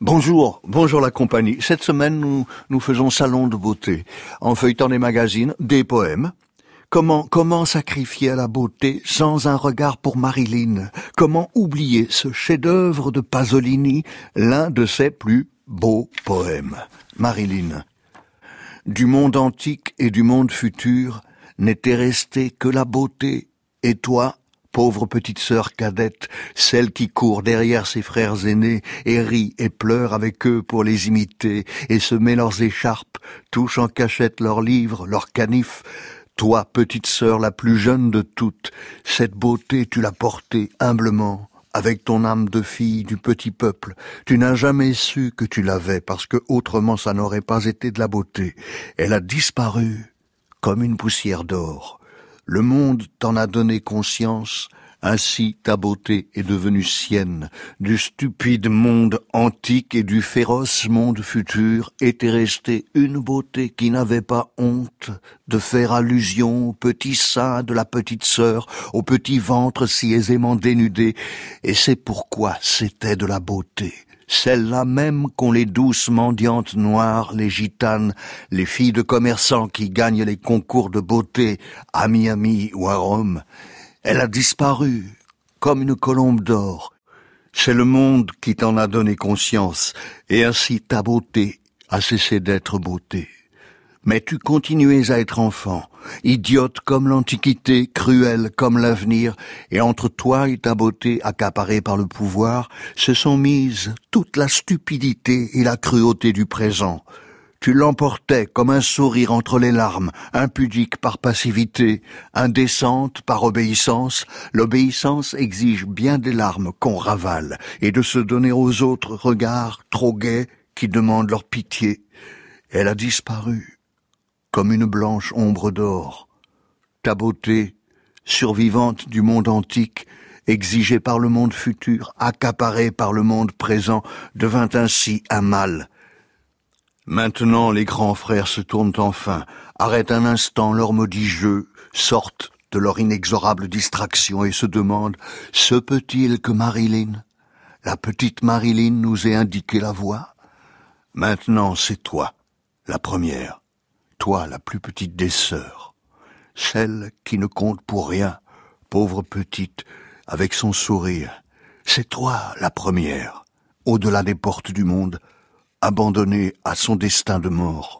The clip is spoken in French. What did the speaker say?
Bonjour, bonjour la compagnie. Cette semaine, nous, nous faisons salon de beauté. En feuilletant des magazines, des poèmes. Comment, comment sacrifier à la beauté sans un regard pour Marilyn? Comment oublier ce chef-d'œuvre de Pasolini, l'un de ses plus beaux poèmes? Marilyn. Du monde antique et du monde futur n'était resté que la beauté. Et toi, pauvre petite sœur cadette, celle qui court derrière ses frères aînés et rit et pleure avec eux pour les imiter et se met leurs écharpes, touche en cachette leurs livres, leurs canifs. Toi, petite sœur la plus jeune de toutes, cette beauté tu l'as portée humblement, avec ton âme de fille du petit peuple. Tu n'as jamais su que tu l'avais parce que autrement ça n'aurait pas été de la beauté. Elle a disparu comme une poussière d'or. Le monde t'en a donné conscience, ainsi ta beauté est devenue sienne. Du stupide monde antique et du féroce monde futur était restée une beauté qui n'avait pas honte de faire allusion au petit sein de la petite sœur, au petit ventre si aisément dénudé, et c'est pourquoi c'était de la beauté celle-là même qu'ont les douces mendiantes noires, les gitanes, les filles de commerçants qui gagnent les concours de beauté à Miami ou à Rome. Elle a disparu, comme une colombe d'or. C'est le monde qui t'en a donné conscience, et ainsi ta beauté a cessé d'être beauté. Mais tu continuais à être enfant, idiote comme l'Antiquité, cruelle comme l'avenir, et entre toi et ta beauté accaparée par le pouvoir, se sont mises toute la stupidité et la cruauté du présent. Tu l'emportais comme un sourire entre les larmes, impudique par passivité, indécente par obéissance. L'obéissance exige bien des larmes qu'on ravale, et de se donner aux autres regards trop gais qui demandent leur pitié. Elle a disparu comme une blanche ombre d'or. Ta beauté, survivante du monde antique, exigée par le monde futur, accaparée par le monde présent, devint ainsi un mal. Maintenant les grands frères se tournent enfin, arrêtent un instant leur maudit jeu, sortent de leur inexorable distraction et se demandent Se peut-il que Marilyn, la petite Marilyn, nous ait indiqué la voie? Maintenant c'est toi, la première toi la plus petite des sœurs, celle qui ne compte pour rien, pauvre petite, avec son sourire. C'est toi la première, au-delà des portes du monde, abandonnée à son destin de mort.